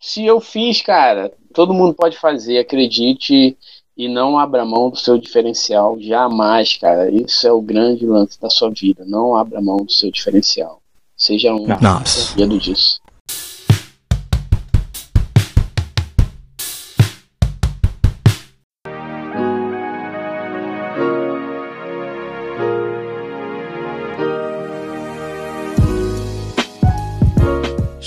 se eu fiz, cara, todo mundo pode fazer, acredite e não abra mão do seu diferencial, jamais, cara. Isso é o grande lance da sua vida. Não abra mão do seu diferencial. Seja um medo disso.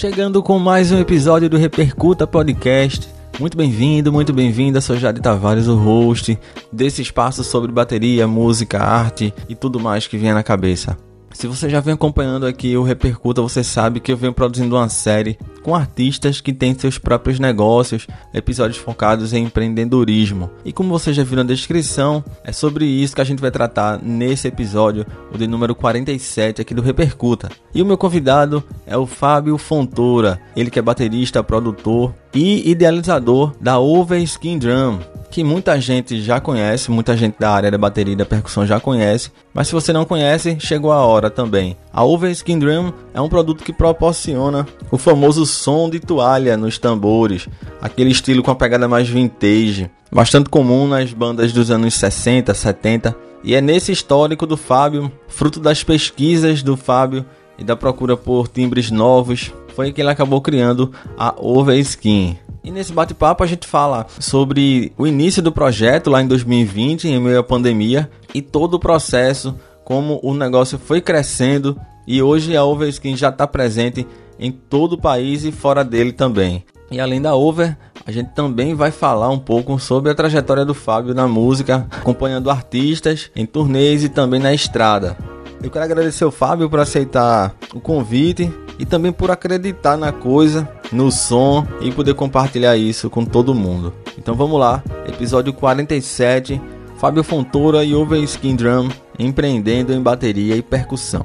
Chegando com mais um episódio do Repercuta Podcast. Muito bem-vindo, muito bem-vinda. Sou Jade Tavares, o host desse espaço sobre bateria, música, arte e tudo mais que vier na cabeça. Se você já vem acompanhando aqui o Repercuta, você sabe que eu venho produzindo uma série com artistas que têm seus próprios negócios, episódios focados em empreendedorismo. E como você já viu na descrição, é sobre isso que a gente vai tratar nesse episódio, o de número 47 aqui do Repercuta. E o meu convidado é o Fábio Fontoura, ele que é baterista, produtor e idealizador da Over Skin Drum, que muita gente já conhece, muita gente da área da bateria e da percussão já conhece, mas se você não conhece, chegou a hora também. A Over Skin Drum é um produto que proporciona o famoso som de toalha nos tambores, aquele estilo com a pegada mais vintage, bastante comum nas bandas dos anos 60, 70, e é nesse histórico do Fábio, fruto das pesquisas do Fábio e da procura por timbres novos, foi que ele acabou criando a Over Skin. E nesse bate-papo a gente fala sobre o início do projeto lá em 2020, em meio à pandemia, e todo o processo, como o negócio foi crescendo e hoje a Overskin já está presente em todo o país e fora dele também. E além da Over, a gente também vai falar um pouco sobre a trajetória do Fábio na música, acompanhando artistas em turnês e também na estrada. Eu quero agradecer ao Fábio por aceitar o convite e também por acreditar na coisa, no som e poder compartilhar isso com todo mundo. Então vamos lá, episódio 47, Fábio Fontoura e Over Skin Drum empreendendo em bateria e percussão.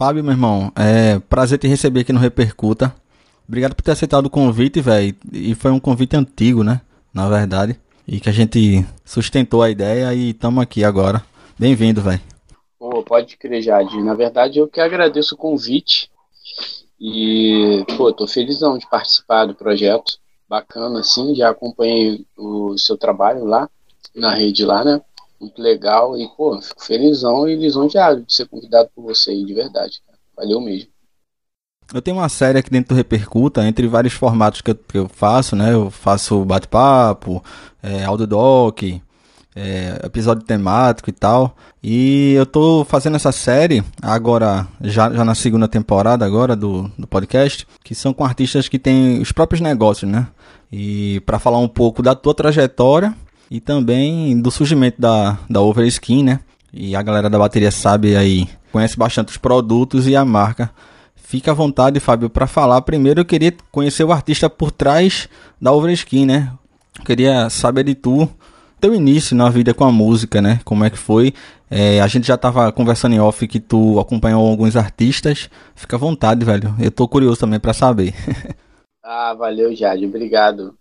Fábio, meu irmão, é prazer te receber aqui no Repercuta. Obrigado por ter aceitado o convite, velho. E foi um convite antigo, né? Na verdade. E que a gente sustentou a ideia e estamos aqui agora. Bem-vindo, velho. Pô, pode crer, Jade. Na verdade, eu que agradeço o convite. E, pô, tô felizão de participar do projeto. Bacana, assim. Já acompanhei o seu trabalho lá, na rede lá, né? Muito legal e, pô, fico felizão e lisonjeado de ser convidado por você aí, de verdade. Cara. Valeu mesmo. Eu tenho uma série aqui dentro do Repercuta, entre vários formatos que eu, que eu faço, né? Eu faço bate-papo, é, audiodoc, é, episódio temático e tal. E eu tô fazendo essa série agora, já, já na segunda temporada agora do, do podcast, que são com artistas que têm os próprios negócios, né? E para falar um pouco da tua trajetória e também do surgimento da, da Overskin, né? E a galera da bateria sabe aí, conhece bastante os produtos e a marca. Fica à vontade, Fábio, para falar. Primeiro eu queria conhecer o artista por trás da Overskin, né? Eu queria saber de tu, teu início na vida com a música, né? Como é que foi? É, a gente já tava conversando em off que tu acompanhou alguns artistas. Fica à vontade, velho. Eu tô curioso também para saber. ah, valeu, Jade. Obrigado.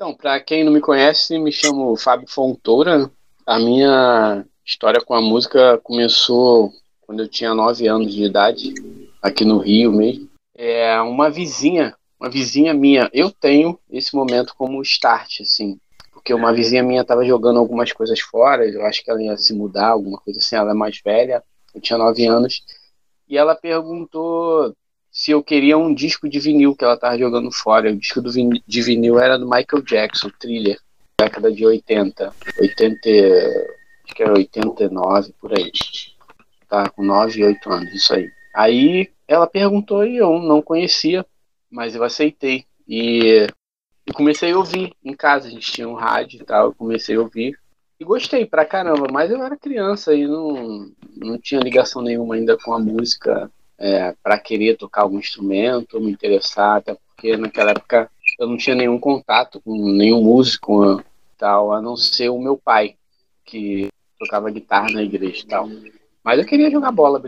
Então, para quem não me conhece, me chamo Fábio Fontoura. A minha história com a música começou quando eu tinha 9 anos de idade, aqui no Rio mesmo. É uma vizinha, uma vizinha minha. Eu tenho esse momento como start, assim, porque uma vizinha minha estava jogando algumas coisas fora. Eu acho que ela ia se mudar, alguma coisa assim. Ela é mais velha, eu tinha 9 anos. E ela perguntou se eu queria um disco de vinil que ela tava jogando fora. O disco do vin de vinil era do Michael Jackson, Thriller, década de 80, 80, acho que era 89 por aí. Tá com 9, 8 anos, isso aí. Aí ela perguntou e eu não conhecia, mas eu aceitei. E eu comecei a ouvir em casa, a gente tinha um rádio e tal, eu comecei a ouvir. E gostei pra caramba, mas eu era criança e não, não tinha ligação nenhuma ainda com a música é, para querer tocar algum instrumento, me interessar, até porque naquela época eu não tinha nenhum contato com nenhum músico tal, a não ser o meu pai, que tocava guitarra na igreja e tal. Mas eu queria jogar bola.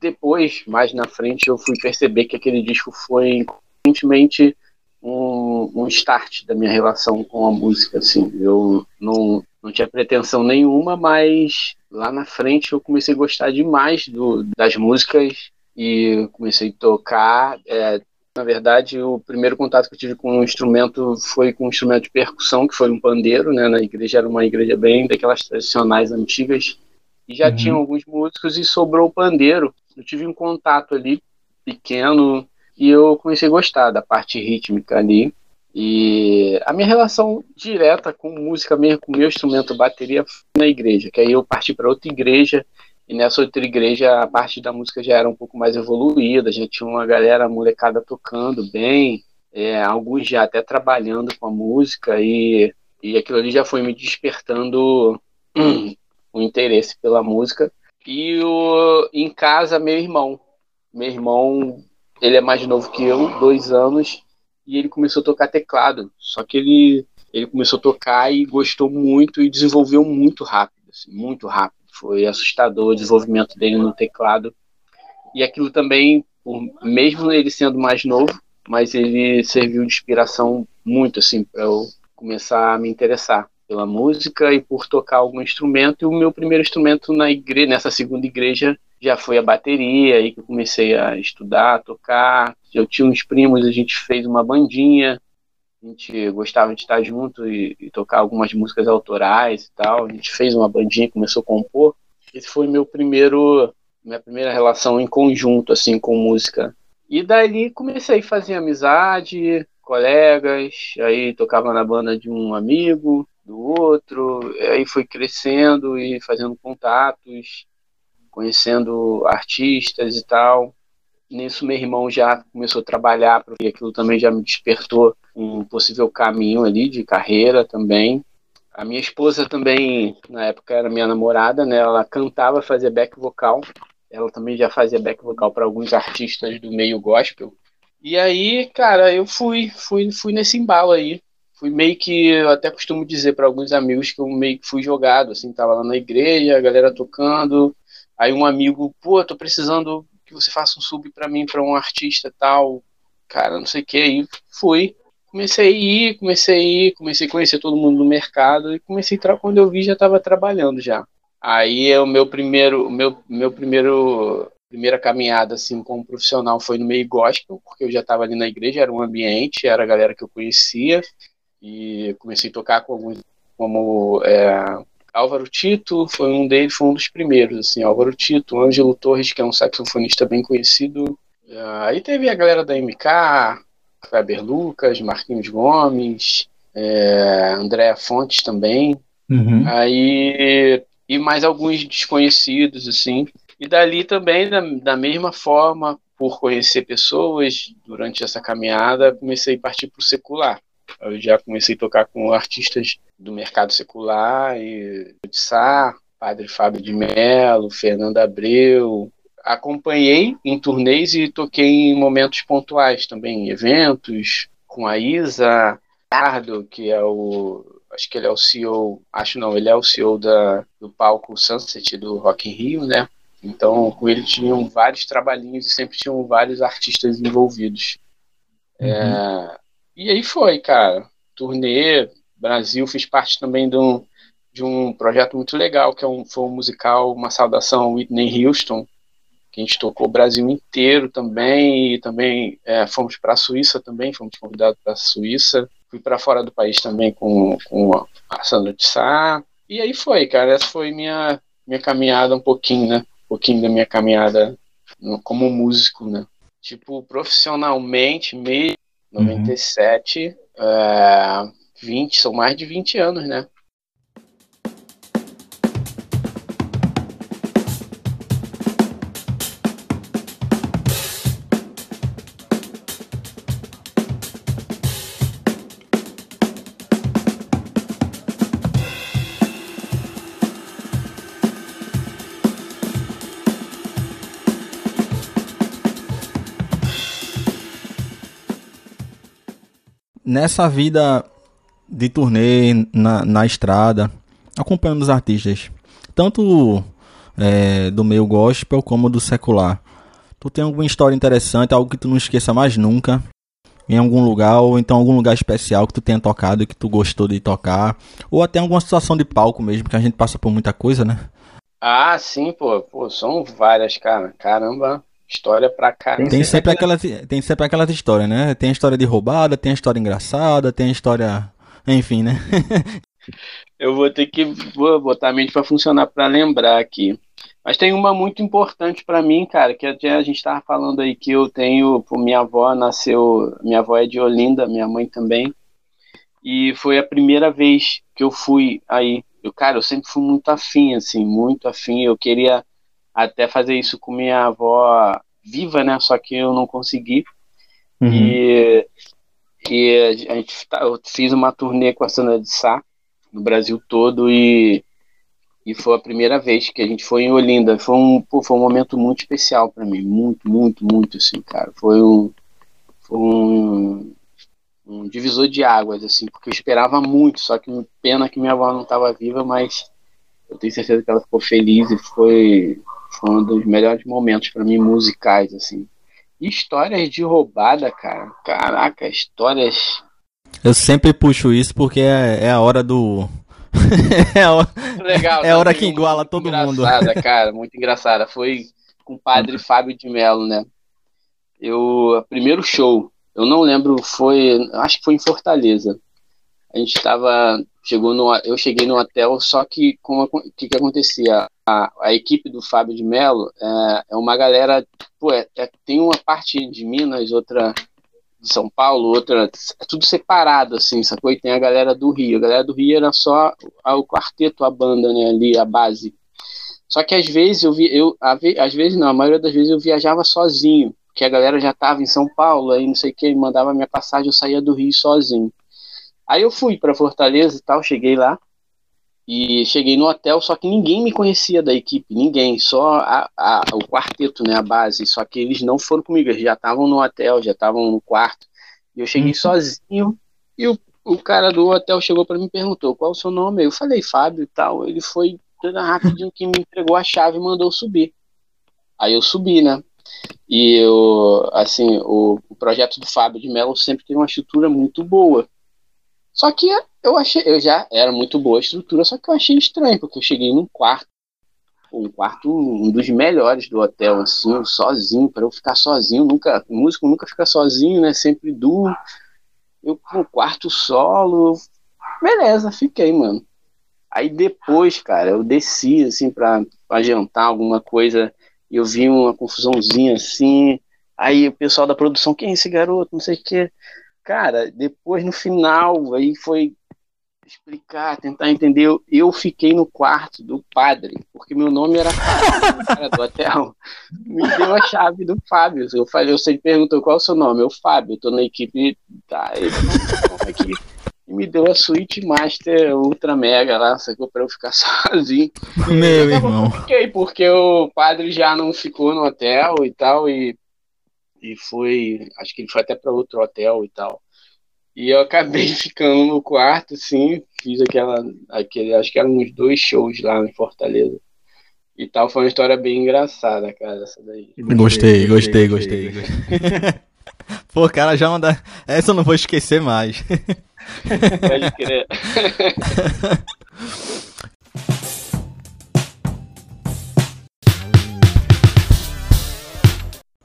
Depois, mais na frente, eu fui perceber que aquele disco foi inconscientemente um, um start da minha relação com a música, assim. Eu não, não tinha pretensão nenhuma, mas lá na frente eu comecei a gostar demais do, das músicas e comecei a tocar. É, na verdade, o primeiro contato que eu tive com um instrumento foi com um instrumento de percussão, que foi um pandeiro, né? Na igreja era uma igreja bem daquelas tradicionais antigas. E já uhum. tinham alguns músicos e sobrou o pandeiro. Eu tive um contato ali pequeno e eu comecei a gostar da parte rítmica ali. E a minha relação direta com música mesmo, com o meu instrumento bateria, foi na igreja, que aí eu parti para outra igreja, e nessa outra igreja a parte da música já era um pouco mais evoluída, já tinha uma galera molecada tocando bem, é, alguns já até trabalhando com a música, e, e aquilo ali já foi me despertando um, um interesse pela música. E o, em casa, meu irmão. Meu irmão ele é mais novo que eu, dois anos, e ele começou a tocar teclado. Só que ele, ele começou a tocar e gostou muito e desenvolveu muito rápido, assim, muito rápido. Foi assustador o desenvolvimento dele no teclado. E aquilo também, mesmo ele sendo mais novo, mas ele serviu de inspiração muito assim para eu começar a me interessar pela música e por tocar algum instrumento. E o meu primeiro instrumento na igreja, nessa segunda igreja, já foi a bateria, aí que eu comecei a estudar, a tocar. Eu tinha uns primos, a gente fez uma bandinha, a gente gostava de estar junto e, e, tocar algumas músicas autorais e tal. A gente fez uma bandinha, começou a compor. Esse foi meu primeiro, minha primeira relação em conjunto assim com música. E dali comecei a fazer amizade, colegas, aí tocava na banda de um amigo, do outro, aí foi crescendo e fazendo contatos conhecendo artistas e tal. Nisso, meu irmão já começou a trabalhar, porque aquilo também já me despertou um possível caminho ali de carreira também. A minha esposa também, na época, era minha namorada, né? Ela cantava, fazia back vocal. Ela também já fazia back vocal para alguns artistas do meio gospel. E aí, cara, eu fui, fui, fui nesse embalo aí. Fui meio que, eu até costumo dizer para alguns amigos que eu meio que fui jogado, assim, tava lá na igreja, a galera tocando, Aí um amigo, pô, tô precisando que você faça um sub para mim, para um artista tal, cara, não sei o que. Aí fui, comecei a ir, comecei a ir, comecei a conhecer todo mundo no mercado e comecei a quando eu vi já estava trabalhando já. Aí é o meu primeiro, meu, meu primeiro primeira caminhada assim como profissional foi no meio gospel, porque eu já estava ali na igreja, era um ambiente, era a galera que eu conhecia e comecei a tocar com alguns como é, Álvaro Tito foi um deles, foi um dos primeiros, assim, Álvaro Tito, Ângelo Torres, que é um saxofonista bem conhecido. Uh, aí teve a galera da MK, Kleber Lucas, Marquinhos Gomes, é, Andréa Fontes também. Uhum. Aí e mais alguns desconhecidos, assim. E dali também, da, da mesma forma, por conhecer pessoas durante essa caminhada, comecei a partir para o secular. Eu já comecei a tocar com artistas do mercado secular, e de Sá, Padre Fábio de Mello, Fernando Abreu. Acompanhei em turnês e toquei em momentos pontuais também, em eventos, com a Isa Ricardo, que é o. Acho que ele é o CEO, acho não, ele é o CEO da, do palco Sunset do Rock in Rio, né? Então, com ele tinham vários trabalhinhos e sempre tinham vários artistas envolvidos. Uhum. É, e aí foi, cara. Turnê, Brasil, fiz parte também de um, de um projeto muito legal, que é um, foi um musical, uma saudação ao Whitney Houston, que a gente tocou o Brasil inteiro também, e também é, fomos para a Suíça também, fomos convidados para a Suíça. Fui para fora do país também com, com a Sandra de Sá. E aí foi, cara, essa foi minha, minha caminhada um pouquinho, né? Um pouquinho da minha caminhada como músico, né? Tipo, profissionalmente mesmo, 97, uhum. é, 20, são mais de 20 anos, né? Nessa vida de turnê na, na estrada, acompanhando os artistas, tanto é, do meio gospel como do secular. Tu tem alguma história interessante, algo que tu não esqueça mais nunca em algum lugar, ou então algum lugar especial que tu tenha tocado e que tu gostou de tocar, ou até alguma situação de palco mesmo, que a gente passa por muita coisa, né? Ah, sim, pô, pô, são várias, cara. Caramba, história pra caramba. Tem sempre aquelas, tem sempre aquelas histórias, né? Tem a história de roubada, tem a história engraçada, tem a história, enfim, né? Eu vou ter que vou botar a mente para funcionar para lembrar aqui. Mas tem uma muito importante para mim, cara, que a gente estava falando aí que eu tenho, minha avó nasceu, minha avó é de Olinda, minha mãe também. E foi a primeira vez que eu fui aí. Eu, cara, eu sempre fui muito afim, assim, muito afim. Eu queria até fazer isso com minha avó viva, né? Só que eu não consegui. Uhum. E, e a gente, tá, eu fiz uma turnê com a Sandra de Sá no Brasil todo e e foi a primeira vez que a gente foi em Olinda. Foi um, pô, foi um momento muito especial para mim. Muito, muito, muito, assim, cara. Foi um, foi um, um divisor de águas, assim, porque eu esperava muito, só que pena que minha avó não estava viva, mas eu tenho certeza que ela ficou feliz e foi, foi um dos melhores momentos para mim musicais, assim. Histórias de roubada, cara. Caraca, histórias. Eu sempre puxo isso porque é, é a hora do é a hora, Legal, é a hora que iguala todo mundo. cara, muito engraçada. Foi com o padre Fábio de Mello, né? Eu, primeiro show, eu não lembro, foi, acho que foi em Fortaleza. A gente estava, chegou no, eu cheguei no hotel, só que como que que acontecia? A, a equipe do Fábio de Mello é, é uma galera, pô, é, é, tem uma parte de Minas, outra de São Paulo, outra, é tudo separado, assim, sacou? E tem a galera do Rio. A galera do Rio era só o quarteto, a banda, né, ali, a base. Só que às vezes eu vi, eu, às vezes não, a maioria das vezes eu viajava sozinho, porque a galera já tava em São Paulo, aí não sei o que, mandava minha passagem, eu saía do Rio sozinho. Aí eu fui para Fortaleza e tal, cheguei lá, e cheguei no hotel, só que ninguém me conhecia da equipe, ninguém, só a, a, o quarteto, né, a base. Só que eles não foram comigo, eles já estavam no hotel, já estavam no quarto. E eu cheguei uhum. sozinho e o, o cara do hotel chegou para mim e perguntou qual o seu nome. Eu falei Fábio e tal. Ele foi rapidinho que me entregou a chave e mandou subir. Aí eu subi, né? E eu, assim, o, o projeto do Fábio de Mello sempre teve uma estrutura muito boa. Só que eu achei, eu já era muito boa a estrutura, só que eu achei estranho, porque eu cheguei num quarto, um quarto, um dos melhores do hotel, assim, sozinho, para eu ficar sozinho, nunca, músico nunca fica sozinho, né, sempre duo, eu com quarto solo, beleza, fiquei, mano. Aí depois, cara, eu desci, assim, pra, pra jantar alguma coisa, e eu vi uma confusãozinha, assim, aí o pessoal da produção, quem é esse garoto, não sei o que, Cara, depois no final, aí foi explicar, tentar entender. Eu fiquei no quarto do padre, porque meu nome era Fábio, cara do hotel. Me deu a chave do Fábio. Eu falei, você perguntou qual é o seu nome? Eu, Fábio, tô na equipe. Tá, ele aqui. E me deu a suíte Master Ultra Mega lá, sacou? Pra eu ficar sozinho. Meu irmão. Fiquei, porque o padre já não ficou no hotel e tal, e e foi, acho que ele foi até para outro hotel e tal. E eu acabei ficando no quarto, assim, fiz aquela, aquele, acho que eram uns dois shows lá em Fortaleza. E tal, foi uma história bem engraçada, cara, essa daí. Gostei, gostei, gostei. gostei. Pô, cara, já manda. Essa eu não vou esquecer mais. Pode crer.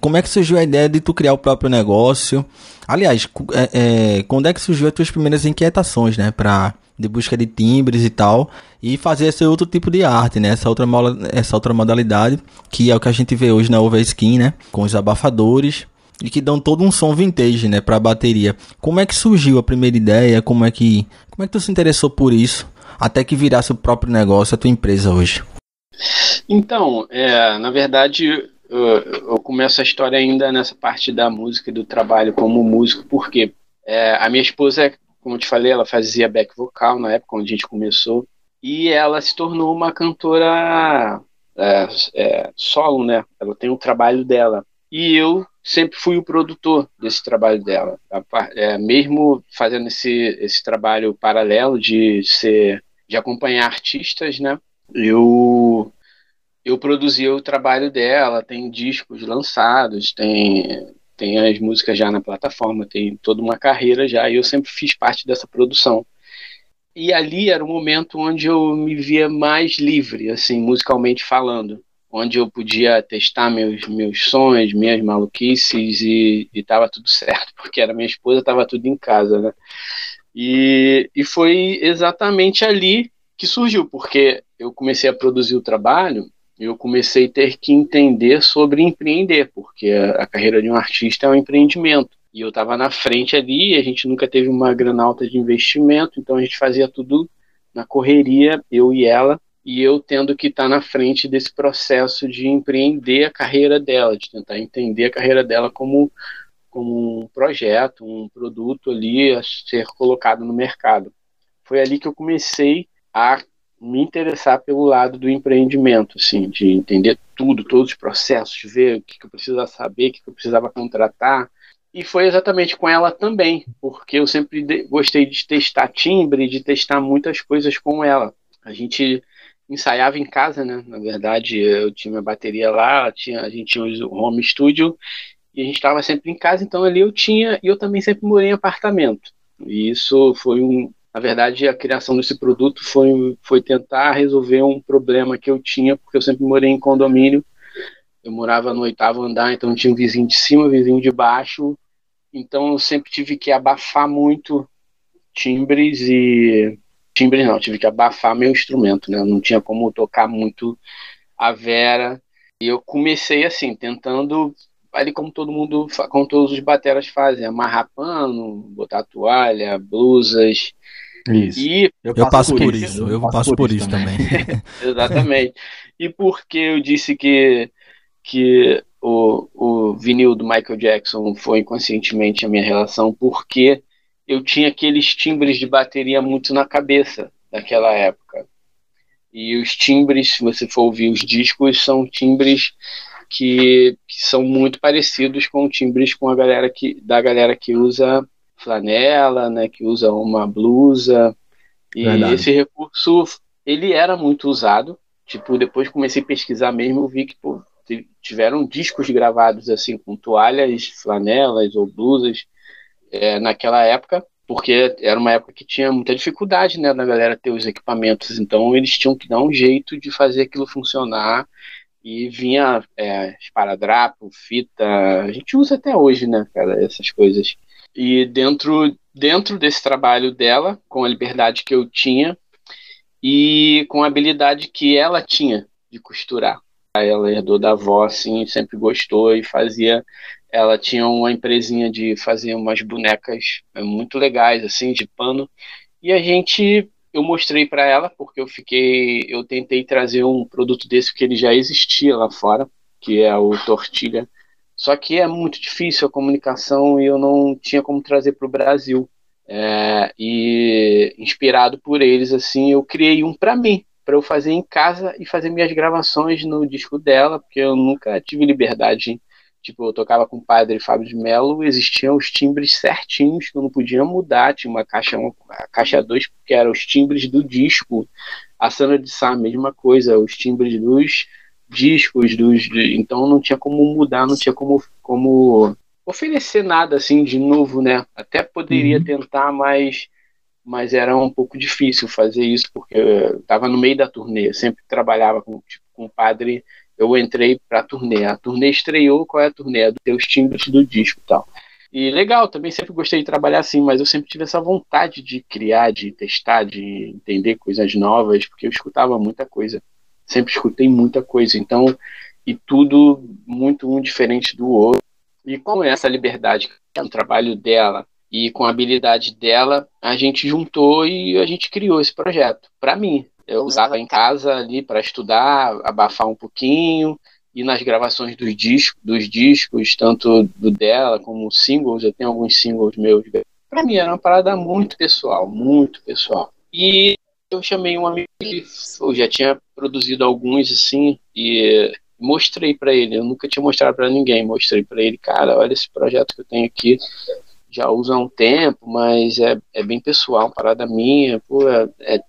como é que surgiu a ideia de tu criar o próprio negócio? Aliás, é, é, quando é que surgiu as tuas primeiras inquietações, né? Pra, de busca de timbres e tal, e fazer esse outro tipo de arte, né? Essa outra, essa outra modalidade, que é o que a gente vê hoje na Overskin, né? Com os abafadores, e que dão todo um som vintage, né? Pra bateria. Como é que surgiu a primeira ideia? Como é que, como é que tu se interessou por isso? Até que virasse o próprio negócio, a tua empresa hoje? Então, é, na verdade, eu, eu, começo a história ainda nessa parte da música e do trabalho como músico, porque é, a minha esposa, como eu te falei, ela fazia back vocal na época quando a gente começou, e ela se tornou uma cantora é, é, solo, né? Ela tem o trabalho dela. E eu sempre fui o produtor desse trabalho dela. É, mesmo fazendo esse, esse trabalho paralelo de ser de acompanhar artistas, né? Eu eu produzia o trabalho dela, tem discos lançados, tem tem as músicas já na plataforma, tem toda uma carreira já, e eu sempre fiz parte dessa produção. E ali era o momento onde eu me via mais livre, assim, musicalmente falando, onde eu podia testar meus, meus sonhos, minhas maluquices e estava tudo certo, porque era minha esposa, estava tudo em casa, né? E, e foi exatamente ali que surgiu, porque eu comecei a produzir o trabalho, eu comecei a ter que entender sobre empreender, porque a, carreira de um artista é um empreendimento. E eu estava na frente ali, a gente nunca teve uma grana alta de investimento, então a gente fazia tudo na correria, eu e ela, e eu tendo que estar tá na frente desse processo de empreender a carreira dela, de tentar entender a carreira dela como, como um projeto, um produto ali a ser colocado no mercado. Foi ali que eu comecei a me interessar pelo lado do empreendimento, assim, de entender tudo, todos os processos, ver o que, eu precisava saber, o que, eu precisava contratar, e foi exatamente com ela também, porque eu sempre gostei de testar timbre, de testar muitas coisas com ela. A gente ensaiava em casa, né? Na verdade, eu tinha minha bateria lá, tinha, a gente tinha o home studio e a gente estava sempre em casa, então ali eu tinha, e eu também sempre morei em apartamento. E isso foi um, na verdade, a criação desse produto foi, foi tentar resolver um problema que eu tinha, porque eu sempre morei em condomínio. Eu morava no oitavo andar, então tinha um vizinho de cima, um vizinho de baixo, então eu sempre tive que abafar muito timbres e timbres não, tive que abafar meu instrumento, né? Não tinha como tocar muito a Vera. E eu comecei assim, tentando ali como todo mundo, como todos os bateras fazem, amarrar pano, botar toalha, blusas. Isso. E eu passo, eu passo por, isso, isso. eu passo, por isso também. também. Exatamente. E porque eu disse que que o, o vinil do Michael Jackson foi inconscientemente a minha relação, porque eu tinha aqueles timbres de bateria muito na cabeça daquela época. E os timbres, se você for ouvir os discos, são timbres que, que são muito parecidos com timbres com a galera que, da galera que usa flanela, né, que usa uma blusa. E Verdade. esse recurso, ele era muito usado. Tipo, depois comecei a pesquisar mesmo, eu vi que pô, tiveram discos gravados assim com toalhas, flanelas ou blusas é, naquela época, porque era uma época que tinha muita dificuldade né, da galera ter os equipamentos, então eles tinham que dar um jeito de fazer aquilo funcionar e vinha é, esparadrapo, fita, a gente usa até hoje, né, cara, essas coisas. E dentro, dentro desse trabalho dela, com a liberdade que eu tinha e com a habilidade que ela tinha de costurar ela herdou da avó, assim, sempre gostou e fazia. Ela tinha uma empresinha de fazer umas bonecas é, muito legais, assim, de pano. E a gente, eu mostrei para ela, porque eu fiquei, eu tentei trazer um produto desse que ele já existia lá fora, que é o Tortilha. Só que é muito difícil a comunicação e eu não tinha como trazer para o Brasil. É, e inspirado por eles, assim, eu criei um para mim, para eu fazer em casa e fazer minhas gravações no disco dela, porque eu nunca tive liberdade. Tipo, eu tocava com o padre Fábio de Mello, existiam os timbres certinhos que eu não podia mudar. Tinha uma caixa, uma, a caixa 2, que eram os timbres do disco. A Sana de Sá, mesma coisa, os timbres dos discos, dos, então não tinha como mudar, não tinha como, como oferecer nada assim de novo, né? Até poderia uhum. tentar, mas mas era um pouco difícil fazer isso, porque eu estava no meio da turnê, eu sempre trabalhava com, tipo, com o padre, eu entrei para a turnê, a turnê estreou, qual é a turnê? É ter os timbres do disco e tal. E legal, também sempre gostei de trabalhar assim, mas eu sempre tive essa vontade de criar, de testar, de entender coisas novas, porque eu escutava muita coisa, sempre escutei muita coisa, então, e tudo muito um diferente do outro. E com essa liberdade, que é o trabalho dela, e com a habilidade dela, a gente juntou e a gente criou esse projeto. Para mim, eu usava em casa ali para estudar, abafar um pouquinho, e nas gravações dos discos, dos discos, tanto do dela como singles, eu tenho alguns singles meus. Para mim era uma parada muito pessoal, muito pessoal. E eu chamei um amigo que eu já tinha produzido alguns assim e mostrei para ele. Eu nunca tinha mostrado para ninguém. Mostrei para ele, cara, olha esse projeto que eu tenho aqui já usa há um tempo, mas é, é bem pessoal, parada minha, pô, é, é,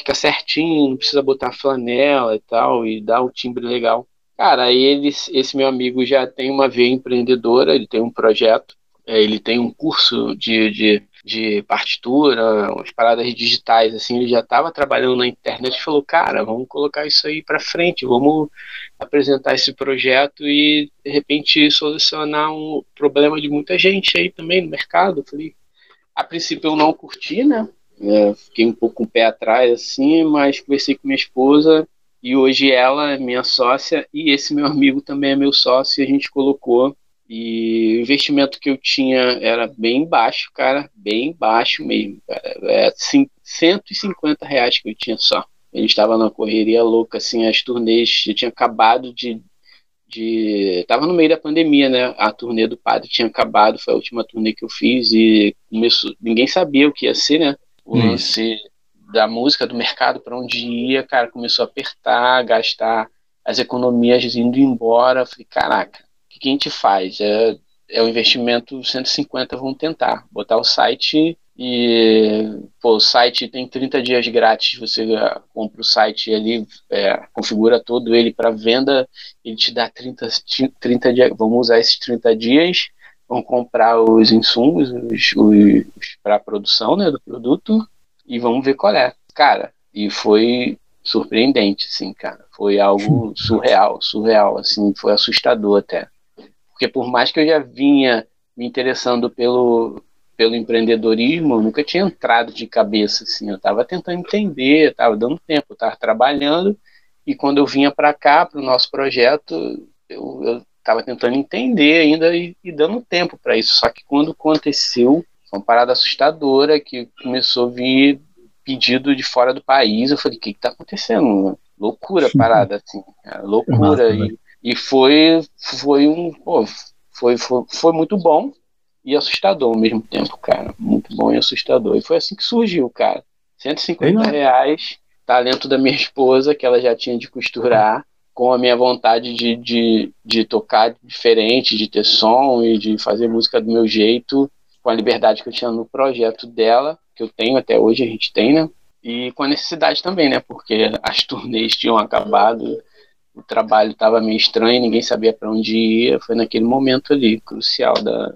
fica certinho, não precisa botar flanela e tal, e dá o timbre legal. Cara, aí ele, esse meu amigo já tem uma veia empreendedora, ele tem um projeto, é, ele tem um curso de, de, de partitura, umas paradas digitais, assim, ele já estava trabalhando na internet e falou, cara, vamos colocar isso aí para frente, vamos apresentar esse projeto e, de repente, solucionar um problema de muita gente aí também no mercado. Eu falei, a princípio eu não curti, né? É, fiquei um pouco com o pé atrás, assim, mas conversei com minha esposa e hoje ela é minha sócia e esse meu amigo também é meu sócio e a gente colocou e o investimento que eu tinha era bem baixo, cara, bem baixo mesmo, cara. É 150 reais que eu tinha só. A gente estava na correria louca, assim, as turnês, eu tinha acabado de, de. Tava no meio da pandemia, né? A turnê do padre tinha acabado, foi a última turnê que eu fiz e começou, ninguém sabia o que ia ser, né? O lance da música, do mercado, para onde ia, cara, começou a apertar, gastar as economias indo embora. falei, caraca, o que, que a gente faz? É, é o investimento 150, vamos tentar. Botar o site e pô, o site tem 30 dias grátis, você compra o site ali, é, configura todo ele para venda, ele te dá 30, 30 dias, vamos usar esses 30 dias, vamos comprar os insumos os, os para a produção né, do produto e vamos ver qual é. Cara, e foi surpreendente, assim, cara. Foi algo surreal, surreal, assim, foi assustador até. Porque por mais que eu já vinha me interessando pelo, pelo empreendedorismo, eu nunca tinha entrado de cabeça, assim. Eu estava tentando entender, estava dando tempo, estava trabalhando, e quando eu vinha para cá, para o nosso projeto, eu estava tentando entender ainda e, e dando tempo para isso. Só que quando aconteceu, foi uma parada assustadora que começou a vir pedido de fora do país. Eu falei, o que, que tá acontecendo? Loucura parada, assim. É loucura. e, e foi, foi um. Pô, foi, foi, foi muito bom e assustador ao mesmo tempo, cara. Muito bom e assustador. E foi assim que surgiu, cara. 150 reais, talento da minha esposa, que ela já tinha de costurar, com a minha vontade de, de, de tocar diferente, de ter som e de fazer música do meu jeito com a liberdade que eu tinha no projeto dela, que eu tenho até hoje, a gente tem, né? E com a necessidade também, né? Porque as turnês tinham acabado, o trabalho estava meio estranho, ninguém sabia para onde ia. Foi naquele momento ali, crucial da,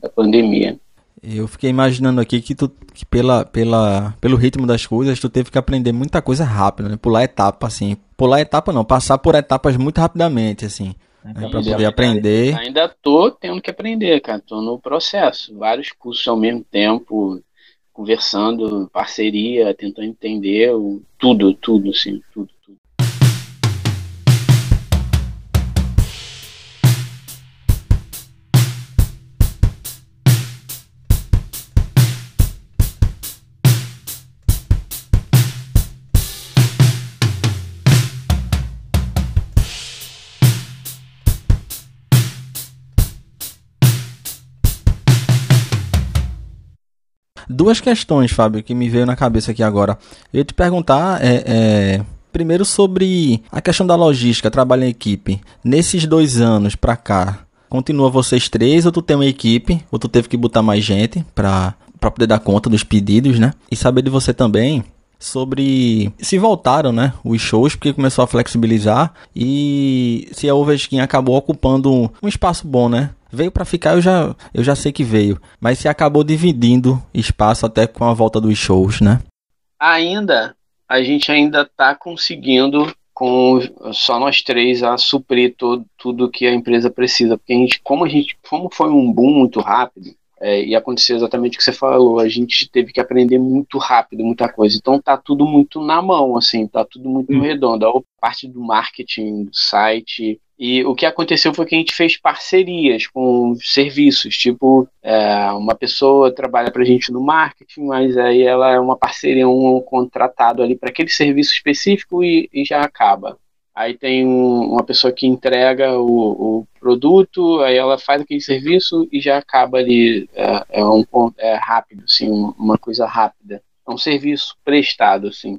da pandemia. Eu fiquei imaginando aqui que tu, que pela, pela, pelo ritmo das coisas, tu teve que aprender muita coisa rápido, né? Pular etapa, assim. Pular etapa não, passar por etapas muito rapidamente, assim. Né, para poder aprender. Ainda tô tendo que aprender, cara. Tô no processo. Vários cursos ao mesmo tempo, conversando, parceria, tentando entender tudo, tudo, sim, tudo. Duas questões, Fábio, que me veio na cabeça aqui agora. Eu ia te perguntar, é, é, primeiro sobre a questão da logística, trabalho em equipe. Nesses dois anos pra cá, continua vocês três ou tu tem uma equipe, ou tu teve que botar mais gente pra, pra poder dar conta dos pedidos, né? E saber de você também sobre se voltaram, né, os shows, porque começou a flexibilizar e se a Overskin acabou ocupando um espaço bom, né? Veio para ficar, eu já, eu já sei que veio, mas se acabou dividindo espaço até com a volta dos shows, né? Ainda, a gente ainda tá conseguindo com só nós três a suprir todo, tudo que a empresa precisa, porque a gente, como a gente, como foi um boom muito rápido, é, e aconteceu exatamente o que você falou, a gente teve que aprender muito rápido muita coisa. Então tá tudo muito na mão, assim, tá tudo muito hum. redondo. A parte do marketing, do site. E o que aconteceu foi que a gente fez parcerias com serviços, tipo, é, uma pessoa trabalha para a gente no marketing, mas aí ela é uma parceria, um contratado ali para aquele serviço específico e, e já acaba. Aí tem um, uma pessoa que entrega o, o, produto, aí ela faz aquele serviço e já acaba ali. É, é um é rápido, assim, uma coisa rápida. É um serviço prestado, assim.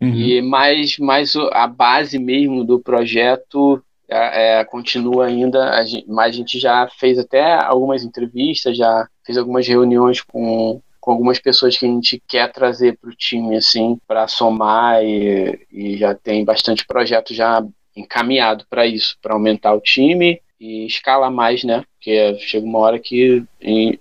Uhum. E mais, mais a base mesmo do projeto é, é, continua ainda, a gente, mas a gente já fez até algumas entrevistas, já fez algumas reuniões com com algumas pessoas que a gente quer trazer para o time, assim, para somar e, e, já tem bastante projeto já encaminhado para isso, para aumentar o time e escalar mais, né? Porque chega uma hora que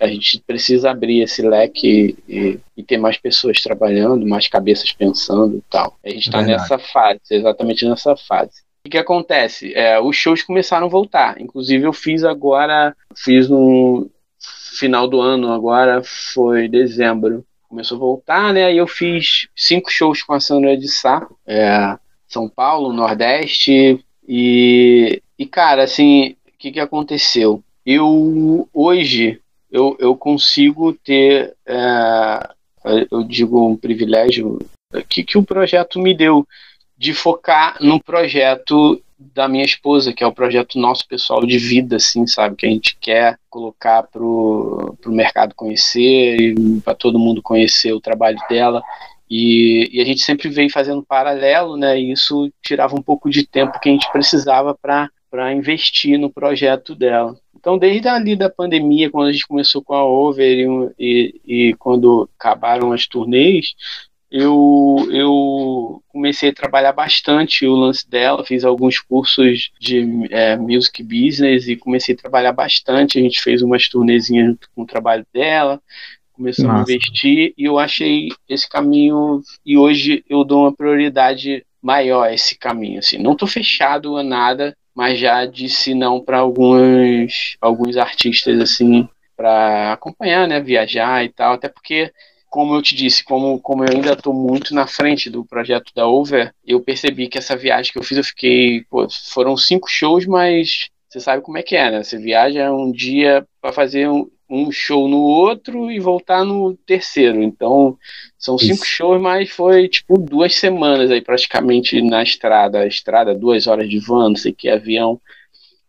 a gente precisa abrir esse leque e, e ter mais pessoas trabalhando, mais cabeças pensando e tal. A gente está nessa fase, exatamente nessa fase. O que acontece? É, os shows começaram a voltar. Inclusive, eu fiz agora, fiz no final do ano, agora foi dezembro. Começou a voltar, né? Eu fiz cinco shows com a Sandra de Sá, é, São Paulo, Nordeste. E, e cara, assim, o que, que aconteceu? Eu hoje eu, eu consigo ter, é, eu digo um privilégio que, que o projeto me deu de focar no projeto da minha esposa, que é o projeto nosso pessoal de vida, assim, sabe? Que a gente quer colocar pro, pro mercado conhecer e para todo mundo conhecer o trabalho dela. E, e, a gente sempre veio fazendo paralelo, né? E isso tirava um pouco de tempo que a gente precisava para investir no projeto dela. Então, desde ali da pandemia, quando a gente começou com a Over e, e, e quando acabaram as turnês, eu, eu comecei a trabalhar bastante o lance dela, fiz alguns cursos de é, music business e comecei a trabalhar bastante. A gente fez umas turnezinhas com o trabalho dela, começou Nossa. a investir e eu achei esse caminho e hoje eu dou uma prioridade maior a esse caminho. Assim, não estou fechado a nada, mas já disse não para alguns alguns artistas assim para acompanhar, né, viajar e tal, até porque como eu te disse, como, como eu ainda estou muito na frente do projeto da Over, eu percebi que essa viagem que eu fiz, eu fiquei, pô, foram cinco shows, mas você sabe como é que é, né? Você viaja um dia para fazer um, um, show no outro e voltar no terceiro. Então, são cinco Isso. shows, mas foi tipo duas semanas aí praticamente na estrada. A estrada, duas horas de van, não sei que, avião.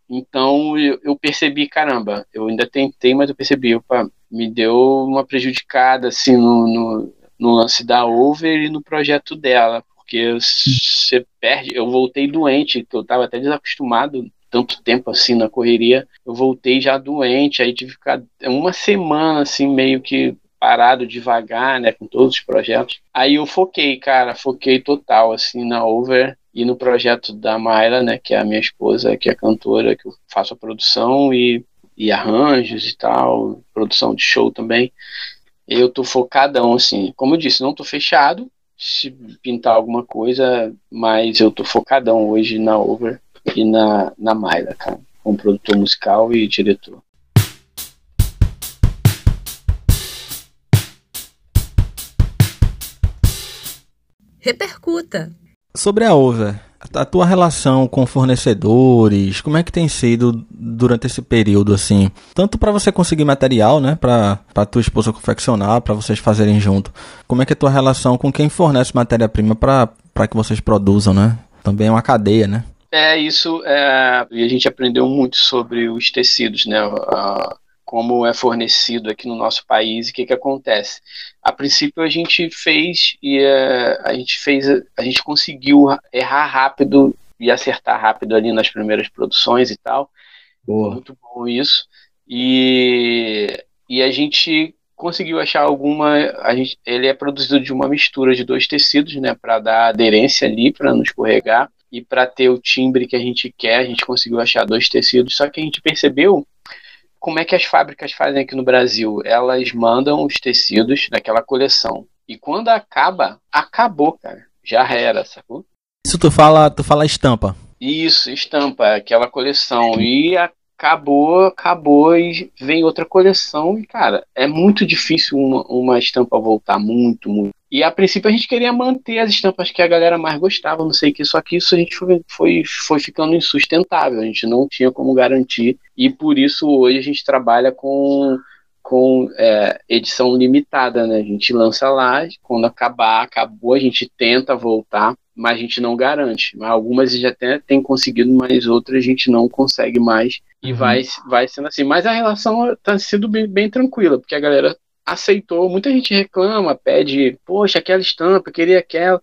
Então eu, eu, percebi, caramba, eu ainda tentei, mas eu percebi, opa, me deu uma prejudicada assim no, no, no lance da over e no projeto dela, porque você perde. Eu voltei doente, que eu estava até desacostumado tanto tempo assim na correria, eu voltei já doente, aí tive que ficar uma semana assim meio que parado devagar, né, com todos os projetos. Aí eu foquei, cara, foquei total assim na Over e no projeto da Mayra, né, que é a minha esposa, que é cantora, que eu faço a produção e, e arranjos e tal, produção de show também. Eu tô focadão assim, como eu disse, não tô fechado se pintar alguma coisa, mas eu tô focadão hoje na Over e na na Mayra, cara, como produtor musical e diretor. repercuta. Sobre a Over, a tua relação com fornecedores, como é que tem sido durante esse período assim? Tanto para você conseguir material, né, para para tua esposa confeccionar, para vocês fazerem junto. Como é que é a tua relação com quem fornece matéria-prima para para que vocês produzam, né? Também é uma cadeia, né? É isso, é, e a gente aprendeu muito sobre os tecidos, né? A, como é fornecido aqui no nosso país e o que, que acontece. A princípio a gente fez e uh, a gente fez, a gente conseguiu errar rápido e acertar rápido ali nas primeiras produções e tal. Boa. Muito bom isso. E, e a gente conseguiu achar alguma. A gente, ele é produzido de uma mistura de dois tecidos, né, para dar aderência ali, para não escorregar e para ter o timbre que a gente quer. A gente conseguiu achar dois tecidos, só que a gente percebeu como é que as fábricas fazem aqui no Brasil? Elas mandam os tecidos daquela coleção. E quando acaba, acabou, cara. Já era, sacou? Isso tu fala, tu fala estampa. Isso, estampa, aquela coleção. E acabou, acabou e vem outra coleção. E, cara, é muito difícil uma, uma estampa voltar muito, muito. E a princípio a gente queria manter as estampas que a galera mais gostava, não sei o que, só que isso a gente foi, foi, foi ficando insustentável, a gente não tinha como garantir, e por isso hoje a gente trabalha com, com é, edição limitada, né? A gente lança lá, quando acabar, acabou, a gente tenta voltar, mas a gente não garante. Algumas a gente até tem conseguido, mas outras a gente não consegue mais, e uhum. vai, vai sendo assim. Mas a relação está sendo bem, bem tranquila, porque a galera aceitou. Muita gente reclama, pede, poxa, aquela estampa, queria aquela,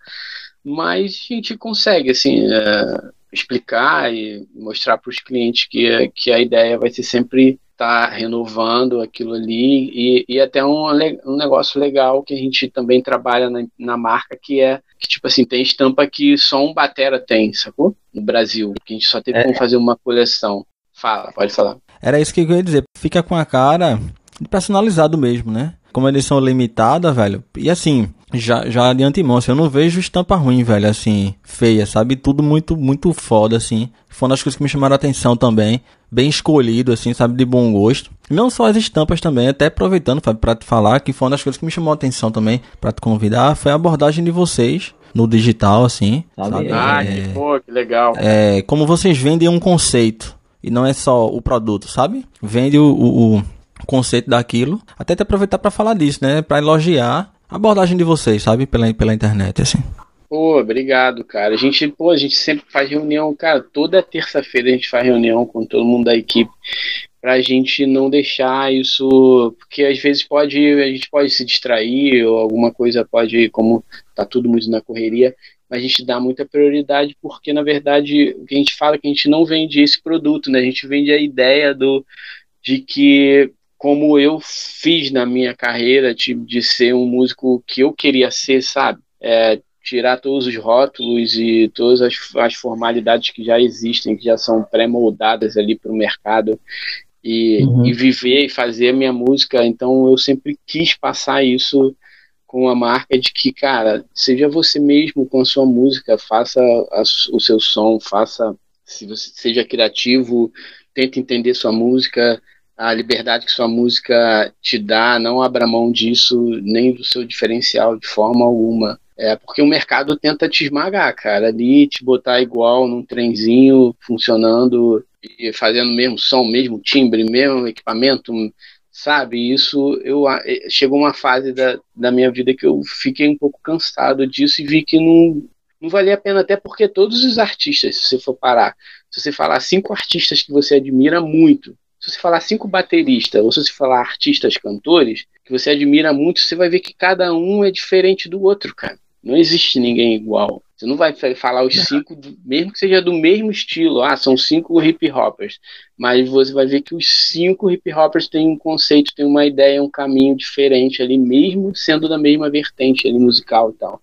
mas a gente consegue assim é, explicar e mostrar para os clientes que, que a ideia vai ser sempre estar tá renovando aquilo ali e, e até um, um negócio legal que a gente também trabalha na, na marca que é que tipo assim tem estampa que só um batera tem, sacou? no Brasil, que a gente só teve é. como fazer uma coleção. Fala, pode falar. Era isso que eu ia dizer. Fica com a cara personalizado mesmo, né? Como edição limitada, velho. E assim, já, já de antemão, assim, eu não vejo estampa ruim, velho, assim, feia, sabe? Tudo muito, muito foda, assim. Foi uma das coisas que me chamaram a atenção também. Bem escolhido, assim, sabe? De bom gosto. Não só as estampas também, até aproveitando para te falar que foi uma das coisas que me chamou a atenção também, para te convidar, foi a abordagem de vocês no digital, assim. Sabe? Ah, é, que, pô, que legal. É, como vocês vendem um conceito e não é só o produto, sabe? Vende o, o, o conceito daquilo. Até te aproveitar para falar disso, né? Para elogiar a abordagem de vocês, sabe? Pela, pela internet, assim. Pô, obrigado, cara. A gente, pô, a gente sempre faz reunião, cara. Toda terça-feira a gente faz reunião com todo mundo da equipe pra gente não deixar isso, porque às vezes pode a gente pode se distrair ou alguma coisa pode, como tá tudo muito na correria, mas a gente dá muita prioridade porque na verdade o que a gente fala é que a gente não vende esse produto, né? A gente vende a ideia do de que como eu fiz na minha carreira de, de ser um músico que eu queria ser, sabe? É, tirar todos os rótulos e todas as, as formalidades que já existem, que já são pré-moldadas ali para o mercado e, uhum. e, viver e fazer a minha música. Então eu sempre quis passar isso com a marca de que, cara, seja você mesmo com a sua música, faça a, o seu som, faça, se você seja criativo, tente entender sua música, a liberdade que sua música te dá, não abra mão disso, nem do seu diferencial de forma alguma. É porque o mercado tenta te esmagar, cara, ali te botar igual num trenzinho funcionando e fazendo o mesmo som, mesmo timbre, mesmo equipamento, sabe? Isso eu chegou uma fase da, da minha vida que eu fiquei um pouco cansado disso e vi que não, não valia a pena, até porque todos os artistas, se você for parar, se você falar cinco artistas que você admira muito, se você falar cinco bateristas, ou se você falar artistas cantores, que você admira muito, você vai ver que cada um é diferente do outro, cara. Não existe ninguém igual. Você não vai falar os cinco, mesmo que seja do mesmo estilo. Ah, são cinco hip hoppers. Mas você vai ver que os cinco hip hoppers têm um conceito, têm uma ideia, um caminho diferente ali, mesmo sendo da mesma vertente ali, musical e tal.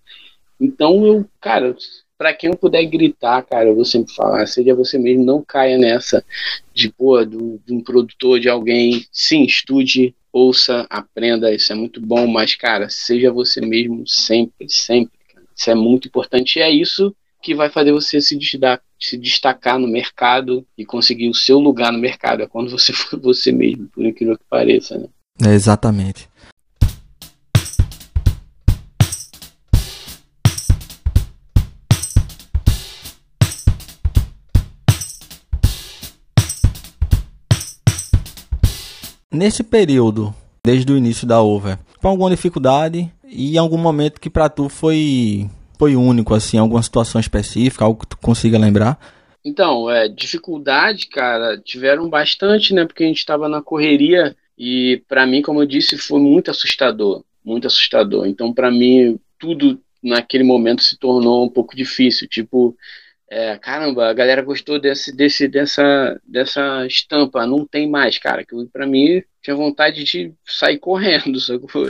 Então eu, cara, para quem puder gritar, cara, eu vou sempre falar, seja você mesmo, não caia nessa de, pô, do, de um produtor, de alguém. Sim, estude, ouça, aprenda, isso é muito bom, mas, cara, seja você mesmo sempre, sempre. Cara. Isso é muito importante e é isso que vai fazer você se destacar, se destacar no mercado e conseguir o seu lugar no mercado. É quando você for você mesmo, por incrível que pareça, né? É exatamente. Nesse período, desde o início da Over, foi alguma dificuldade e algum momento que para tu foi foi único assim, alguma situação específica, algo que tu consiga lembrar? Então, é, dificuldade, cara, tiveram bastante, né? Porque a gente estava na correria e para mim, como eu disse, foi muito assustador, muito assustador. Então, para mim, tudo naquele momento se tornou um pouco difícil. Tipo, é, caramba, a galera gostou desse, desse, dessa, dessa estampa, não tem mais, cara. Que para mim tinha vontade de sair correndo, sacou?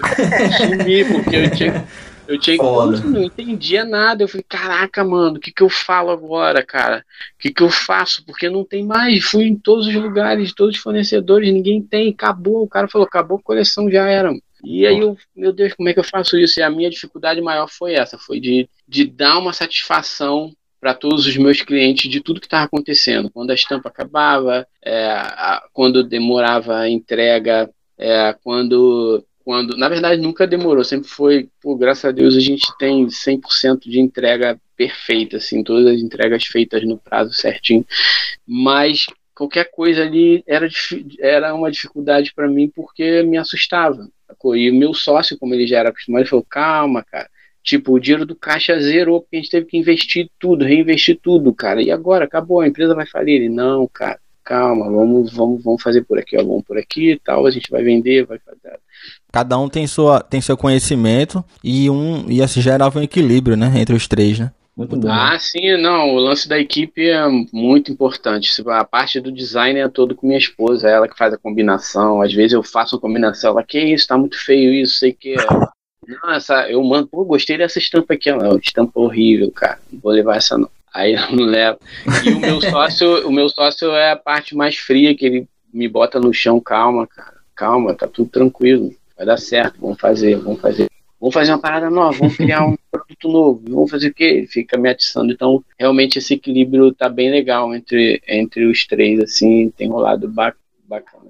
Sumir, porque eu tinha, eu tinha não entendia nada. Eu falei, caraca, mano, o que, que eu falo agora, cara? O que, que eu faço? Porque não tem mais. Fui em todos os lugares, todos os fornecedores, ninguém tem, acabou. O cara falou, acabou a coleção, já era. E aí eu, meu Deus, como é que eu faço isso? E a minha dificuldade maior foi essa, foi de, de dar uma satisfação para todos os meus clientes de tudo que estava acontecendo. Quando a estampa acabava, é, a, quando demorava a entrega, é, quando, quando. Na verdade, nunca demorou, sempre foi, por graças a Deus, a gente tem 100% de entrega perfeita, assim, todas as entregas feitas no prazo certinho. Mas qualquer coisa ali era, era uma dificuldade para mim porque me assustava. E o meu sócio, como ele já era acostumado, ele falou: calma, cara Tipo, o dinheiro do caixa zerou, porque a gente teve que investir tudo, reinvestir tudo, cara. E agora, acabou, a empresa vai falir. Ele, não, cara, calma, vamos, vamos, vamos fazer por aqui, ó, vamos por aqui e tal, a gente vai vender, vai fazer. Cada um tem, sua, tem seu conhecimento e um e assim gerava um equilíbrio, né, entre os três, né? Muito bom. Ah, sim, não, o lance da equipe é muito importante. A parte do design é todo com minha esposa, é ela que faz a combinação. Às vezes eu faço a combinação, ela, que isso, tá muito feio isso, sei que. Não, essa, eu mando, pô, gostei dessa estampa aqui, ó. Estampa horrível, cara. Não vou levar essa não. Aí eu não levo. E o meu sócio, o meu sócio é a parte mais fria, que ele me bota no chão, calma, cara, calma, tá tudo tranquilo, vai dar certo, vamos fazer, vamos fazer. Vamos fazer uma parada nova, vamos criar um produto novo, vamos fazer o quê? Ele fica me atiçando. Então, realmente, esse equilíbrio tá bem legal entre, entre os três, assim, tem rolado bacana.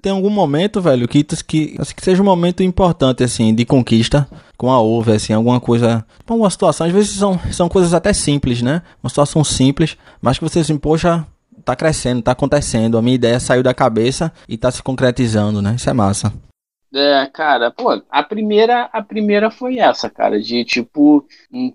Tem algum momento, velho, que, que, assim, que seja um momento importante, assim, de conquista com a Over, assim, alguma coisa. Uma situação, às vezes são, são coisas até simples, né? Uma situação simples, mas que você assim, poxa, tá crescendo, tá acontecendo. A minha ideia saiu da cabeça e tá se concretizando, né? Isso é massa. É, cara, pô, a primeira, a primeira foi essa, cara, de tipo,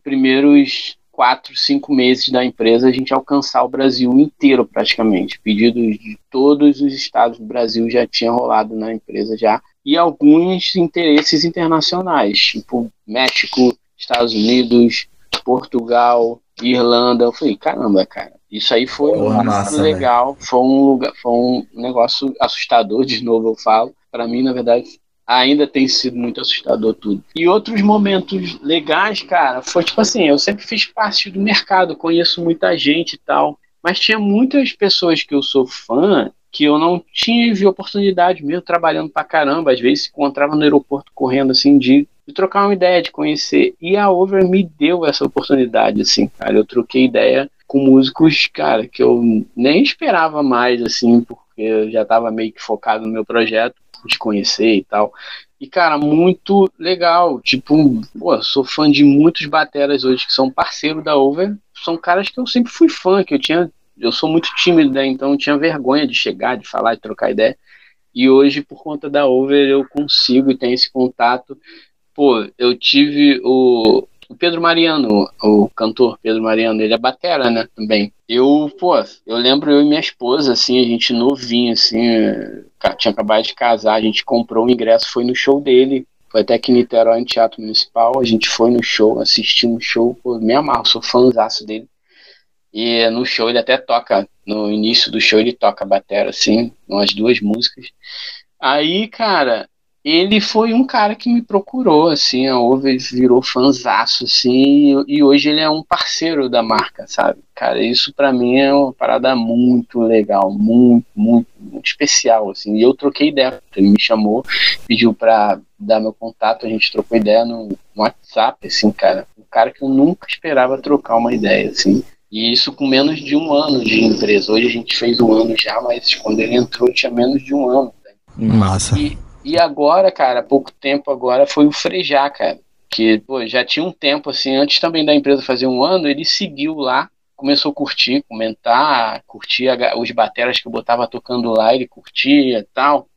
primeiros quatro, cinco meses da empresa a gente alcançar o Brasil inteiro praticamente. Pedidos de todos os estados do Brasil já tinha rolado na empresa já. E alguns interesses internacionais, tipo México, Estados Unidos, Portugal, Irlanda. Eu falei, caramba, cara, isso aí foi Porra, massa, legal, foi um lugar, foi um negócio assustador, de novo eu falo. Para mim, na verdade, ainda tem sido muito assustador tudo. E outros momentos legais, cara, foi tipo assim, eu sempre fiz parte do mercado, conheço muita gente e tal, mas tinha muitas pessoas que eu sou fã que eu não tive oportunidade mesmo trabalhando pra caramba, às vezes se encontrava no aeroporto correndo assim de, de trocar uma ideia, de conhecer, e a Over me deu essa oportunidade assim, cara, eu troquei ideia com músicos, cara, que eu nem esperava mais assim, porque eu já estava meio que focado no meu projeto de conhecer e tal. E, cara, muito legal. Tipo, pô, sou fã de muitos bateras hoje que são parceiro da Over. São caras que eu sempre fui fã, que eu tinha. Eu sou muito tímido, né? Então eu tinha vergonha de chegar, de falar, de trocar ideia. E hoje, por conta da Over, eu consigo e tenho esse contato. Pô, eu tive o, o Pedro Mariano, o cantor Pedro Mariano, ele é batera, né, também. Eu, pô, eu lembro eu e minha esposa, assim, a gente novinho, assim, tinha acabado de casar, a gente comprou o ingresso, foi no show dele, foi até aqui em Niterói, no Teatro Municipal, a gente foi no show, assistimos o show, pô, me amarro, sou fãzaço dele. E no show ele até toca, no início do show ele toca batera, assim, umas duas músicas. Aí, cara, ele foi um cara que me procurou, assim, a Over virou fanzaço, assim, e, hoje ele é um parceiro da marca, sabe? Cara, isso para mim é uma parada muito legal, muito, muito, muito especial, assim, e eu troquei ideia, ele me chamou, pediu pra dar meu contato, a gente trocou ideia no WhatsApp, assim, cara, um cara que eu nunca esperava trocar uma ideia, assim, e isso com menos de um ano de empresa. Hoje a gente fez um ano já, mas quando ele entrou tinha menos de um ano. Né? Massa. E, e agora, cara, há pouco tempo agora foi o Frejá, cara. Que pô, já tinha um tempo, assim, antes também da empresa fazer um ano, ele seguiu lá, começou a curtir, comentar, curtir os bateras que eu botava tocando lá, ele curtia tal.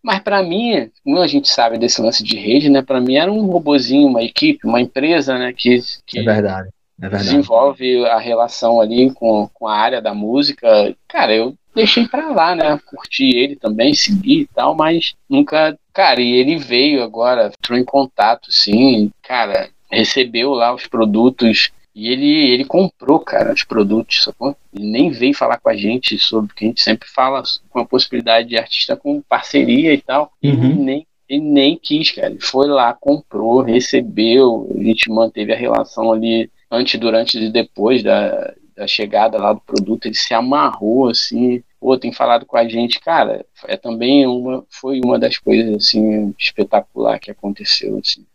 Mas para mim, como a gente sabe desse lance de rede, né? Para mim era um robozinho, uma equipe, uma empresa, né? Que, que é verdade, é desenvolve a relação ali com, com a área da música. Cara, eu deixei pra lá, né? Curti ele também, segui e tal, mas nunca. Cara, e ele veio agora, entrou em contato, sim, cara, recebeu lá os produtos e ele, ele comprou, cara, os produtos, sacou? Ele nem veio falar com a gente sobre, que a gente sempre fala com a possibilidade de artista com parceria e tal. Uhum. Ele, nem, ele nem quis, cara. Ele foi lá, comprou, recebeu, a gente manteve a relação ali antes, durante e depois da, da chegada lá do produto, ele se amarrou, assim, pô, tem falado com a gente, cara, é também uma, foi uma das coisas, assim, espetacular que aconteceu, assim.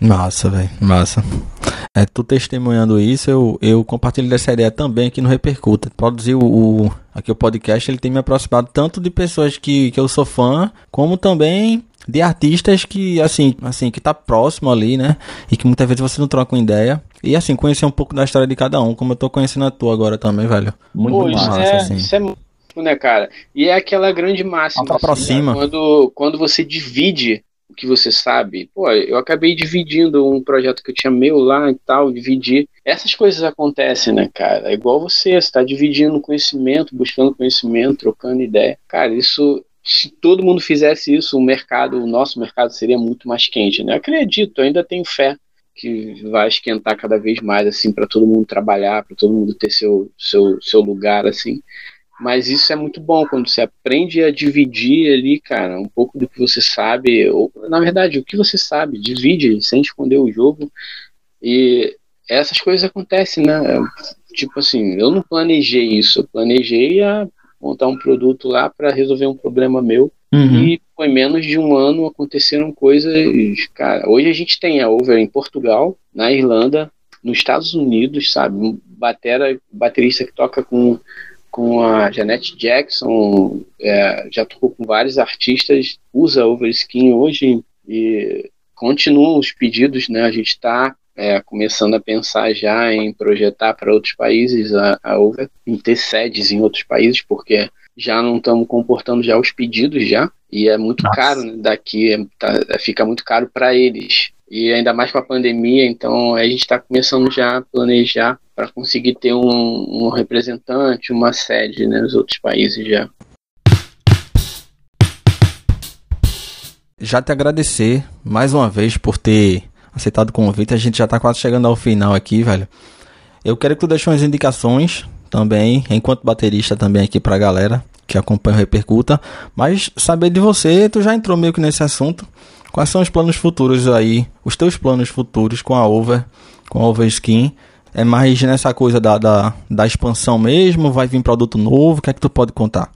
Massa, velho, massa. É, tu testemunhando isso, eu, eu compartilho dessa ideia também aqui no Repercuta. Produzir o, o, aqui o podcast, ele tem me aproximado tanto de pessoas que, que eu sou fã, como também de artistas que, assim, assim, que tá próximo ali, né? E que muitas vezes você não troca uma ideia. E assim, conhecer um pouco da história de cada um, como eu tô conhecendo a tua agora também, velho. Muito Pô, massa, é, assim. Isso é muito, né, cara? E é aquela grande máxima. Assim, aproxima. Né? Quando, quando você divide o que você sabe. Pô, eu acabei dividindo um projeto que eu tinha meu lá e tal, dividir. Essas coisas acontecem, né, cara? É igual você, você tá dividindo conhecimento, buscando conhecimento, trocando ideia. Cara, isso se todo mundo fizesse isso, o mercado, o nosso mercado seria muito mais quente, né? Eu acredito, ainda tenho fé que vai esquentar cada vez mais assim para todo mundo trabalhar, para todo mundo ter seu, seu seu lugar assim. Mas isso é muito bom quando você aprende a dividir ali, cara, um pouco do que você sabe, ou na verdade, o que você sabe, divide sem esconder o jogo. E essas coisas acontecem, né? tipo assim, eu não planejei isso, eu planejei a montar um produto lá para resolver um problema meu. Uhum. E foi menos de um ano aconteceram coisas, cara. Hoje a gente tem a Over em Portugal, na Irlanda, nos Estados Unidos, sabe? Um batera, baterista que toca com, com a Janet Jackson, é, já tocou com vários artistas, usa Overskin hoje e continuam os pedidos, né? A gente está é, começando a pensar já em projetar para outros países a, a Over, em ter sedes em outros países, porque já não estamos comportando já os pedidos já e é muito Nossa. caro né, daqui, é, tá, fica muito caro para eles e ainda mais com a pandemia, então a gente está começando já a planejar para conseguir ter um, um, representante, uma sede né, nos outros países já. Já te agradecer mais uma vez por ter aceitado o convite. A gente já está quase chegando ao final aqui, velho. Eu quero que tu deixe umas indicações também, enquanto baterista também aqui pra galera que acompanha o Repercuta. Mas saber de você, tu já entrou meio que nesse assunto. Quais são os planos futuros aí? Os teus planos futuros com a Over, com a Over Skin? É mais nessa coisa da, da, da expansão mesmo? Vai vir produto novo? O que é que tu pode contar?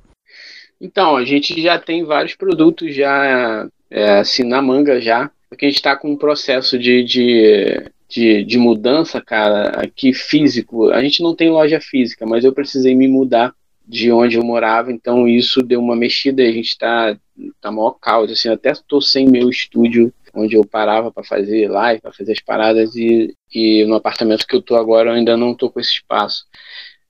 Então, a gente já tem vários produtos já é, assim na manga já, porque a gente está com um processo de, de, de, de, mudança, cara, aqui físico. A gente não tem loja física, mas eu precisei me mudar de onde eu morava, então isso deu uma mexida. A gente está tá maior caos, assim, até estou sem meu estúdio onde eu parava para fazer live, para fazer as paradas e, e no apartamento que eu tô agora eu ainda não tô com esse espaço.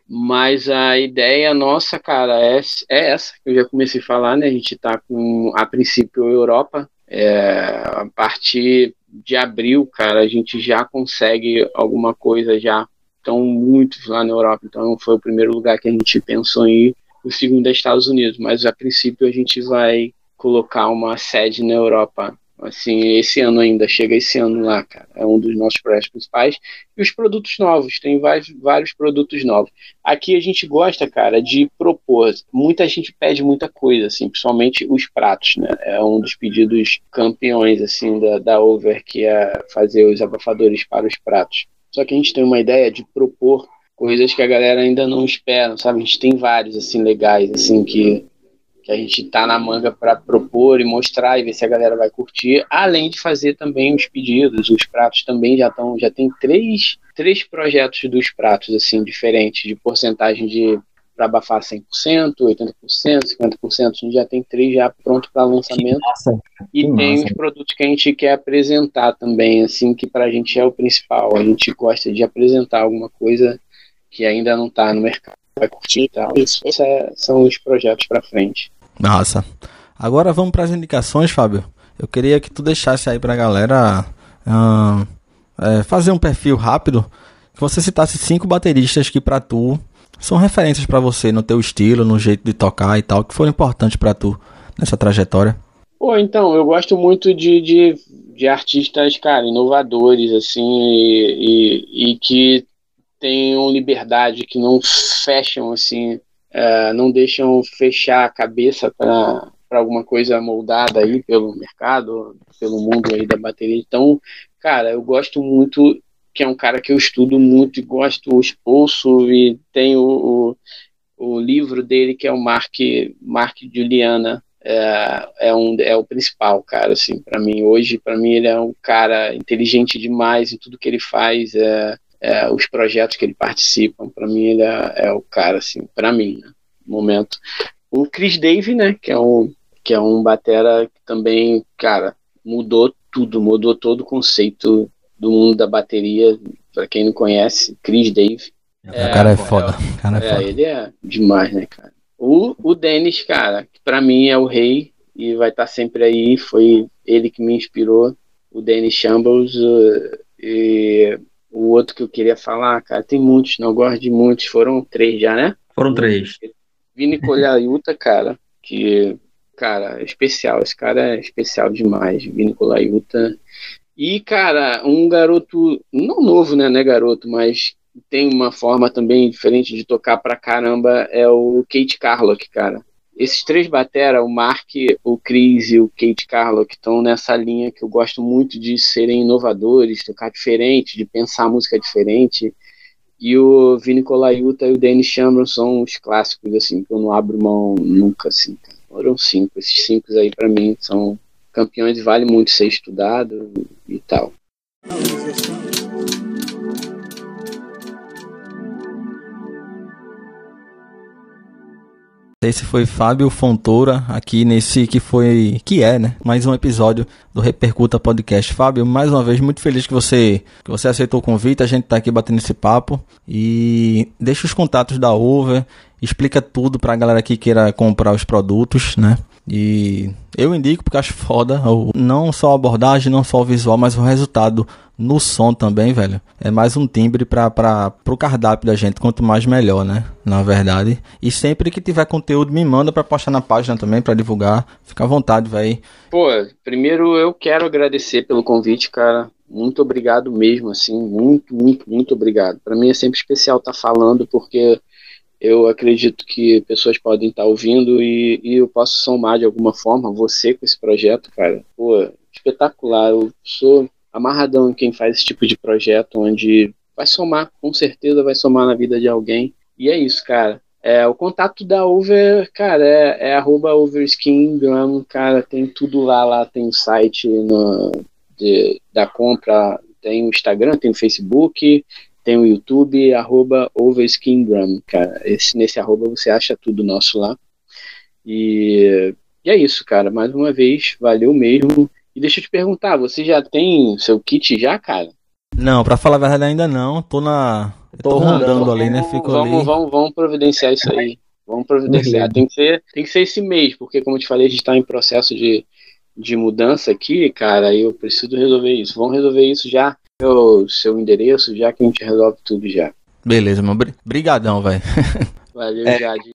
Mas a ideia nossa, cara, é, é essa que eu já comecei a falar, né? A gente tá com, a princípio, Europa. É, a partir de abril, cara, a gente já consegue alguma coisa já. Estão muitos lá na Europa, então foi o primeiro lugar que a gente pensou em ir. O segundo é Estados Unidos, mas a princípio a gente vai colocar uma sede na Europa. Assim, esse ano ainda, chega esse ano lá, cara. É um dos nossos projetos principais. E os produtos novos, tem vários, vários produtos novos. Aqui a gente gosta, cara, de propor. Muita gente pede muita coisa, assim, principalmente os pratos, né? É um dos pedidos campeões, assim, da, da Over, que é fazer os abafadores para os pratos. Só que a gente tem uma ideia de propor coisas que a galera ainda não espera, sabe? A gente tem vários, assim, legais, assim, que que a gente está na manga para propor e mostrar e ver se a galera vai curtir, além de fazer também os pedidos, os pratos também já estão, já tem três, três projetos dos pratos assim diferentes de porcentagem de para abafar 100%, 80%, 50%, a gente já tem três já pronto para lançamento. e que tem massa. os produtos que a gente quer apresentar também, assim, que para a gente é o principal. A gente gosta de apresentar alguma coisa que ainda não está no mercado. Vai curtir e tal. Esses é, são os projetos para frente. Nossa. Agora vamos para as indicações, Fábio. Eu queria que tu deixasse aí para a galera uh, é, fazer um perfil rápido, que você citasse cinco bateristas que para tu são referências para você no teu estilo, no jeito de tocar e tal, que foram importantes para tu nessa trajetória. Pô, então, eu gosto muito de, de, de artistas, cara, inovadores, assim, e, e, que tenham liberdade, que não fecham, assim, é, não deixam fechar a cabeça para alguma coisa moldada aí pelo mercado, pelo mundo aí da bateria. Então, cara, eu gosto muito, que é um cara que eu estudo muito e gosto, ouço e tenho o, o, o livro dele que é o Mark, Mark Juliana, é, é, um, é o principal, cara, assim, para mim. Hoje, para mim, ele é um cara inteligente demais em tudo que ele faz. É, é, os projetos que ele participa. Para mim, ele é, é, o cara, assim, para mim, né, no momento. O Chris Dave, né, que é um, que é um batera que também, cara, mudou tudo, mudou todo o conceito do mundo da bateria. Para quem não conhece, Chris Dave. É, o cara é foda. É, cara é, foda. ele é demais, né, cara? O, o Dennis, cara, que pra mim é o rei e vai estar tá sempre aí. Foi ele que me inspirou, o Dennis Shambles. Uh, e o outro que eu queria falar, cara, tem muitos, não gosto de muitos, foram três já, né? Foram três. Vini Colaiuta, cara, que, cara, é especial, esse cara é especial demais, Vini Colaiuta. E, cara, um garoto, não novo, né, né, garoto, mas tem uma forma também diferente de tocar pra caramba, é o Kate Carlock, cara esses três batera, o Mark, o Chris e o Kate Carlo, que estão nessa linha que eu gosto muito de serem inovadores, tocar diferente, de pensar música diferente. E o Vini Colaiuta e o Danny Chambron são os clássicos, assim, que eu não abro mão nunca, assim. Foram cinco. Esses cinco aí, para mim, são campeões vale muito ser estudado e tal. Esse foi Fábio Fontoura aqui nesse que foi, que é, né? Mais um episódio do Repercuta Podcast. Fábio, mais uma vez muito feliz que você que você aceitou o convite. A gente tá aqui batendo esse papo e deixa os contatos da Over, explica tudo pra galera que queira comprar os produtos, né? E eu indico porque acho foda, não só a abordagem, não só o visual, mas o resultado no som também, velho. É mais um timbre para para pro cardápio da gente, quanto mais melhor, né? Na verdade. E sempre que tiver conteúdo me manda para postar na página também para divulgar. Fica à vontade, velho. Pô, primeiro eu quero agradecer pelo convite, cara. Muito obrigado mesmo, assim, muito, muito, muito obrigado. Para mim é sempre especial estar tá falando porque eu acredito que pessoas podem estar ouvindo e, e eu posso somar de alguma forma você com esse projeto, cara. Pô, espetacular. Eu sou amarradão em quem faz esse tipo de projeto, onde vai somar, com certeza vai somar na vida de alguém. E é isso, cara. É, o contato da Over, cara, é, é arroba cara, tem tudo lá, lá tem o site no, de, da compra, tem o Instagram, tem o Facebook, tem o YouTube, arroba overskingram, cara. Esse, nesse arroba você acha tudo nosso lá. E, e é isso, cara. Mais uma vez, valeu mesmo. E deixa eu te perguntar, você já tem seu kit já, cara? Não, pra falar a verdade ainda não. Tô na. Tô, tô rondando ali, né? Fico vamos, ali. Vamos, vamos providenciar isso aí. Vamos providenciar. Tem que, ser, tem que ser esse mês, porque como eu te falei, a gente tá em processo de, de mudança aqui, cara, eu preciso resolver isso. Vamos resolver isso já. O seu endereço, já que a gente resolve tudo já. Beleza, meu. Brigadão, velho. Valeu, é. Jade.